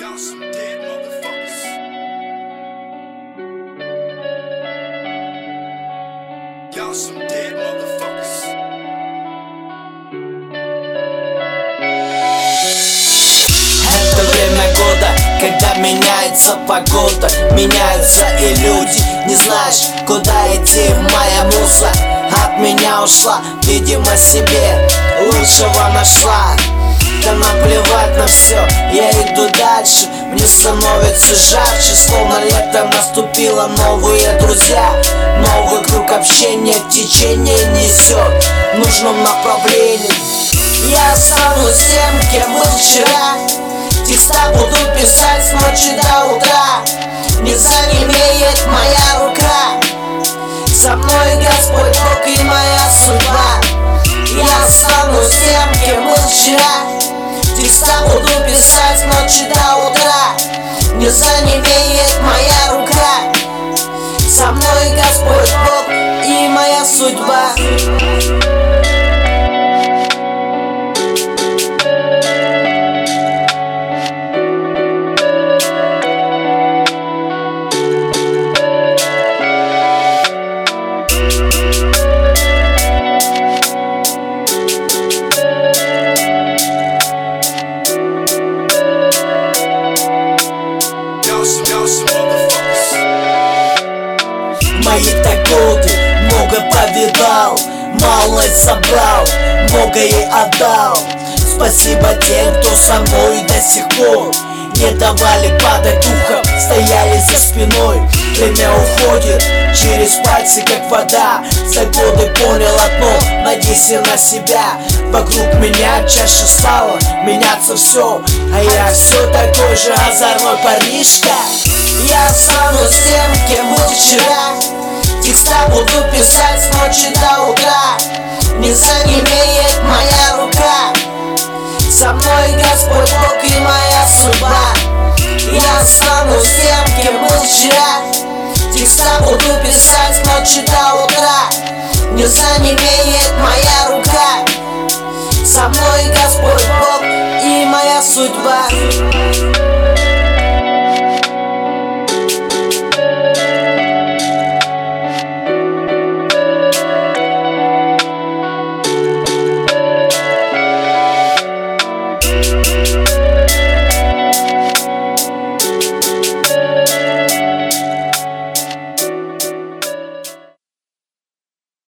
Это время года, когда меняется погода Меняются и люди, не знаешь, куда идти Моя муза от меня ушла. Видимо себе лучшего нашла становится жарче, словно лето наступило Новые друзья, новый круг общения Течение несет в нужном направлении. Я останусь тем, кем был вчера. Текста буду писать с ночи до утра. Не занемеет моя рука. Со мной Господь Бог и моя судьба. Я останусь тем, кем был вчера. Текста буду писать Со мной Господь Бог и моя судьба. Y'all Мои-то много повидал Малость собрал, многое отдал. Спасибо тем, кто со мной до сих пор. Не давали падать духом, стояли за спиной. Время уходит через пальцы, как вода. За годы понял одно, надейся на себя. Вокруг меня чаще стало меняться все А я все такой же озорной парнишка. Я останусь тем, кем Не занемеет моя рука. Со мной Господь Бог и моя судьба. Я останусь тем, кем был вчера. Текста буду писать с ночи до утра. Не занемеет моя рука. Со мной Господь Бог и моя судьба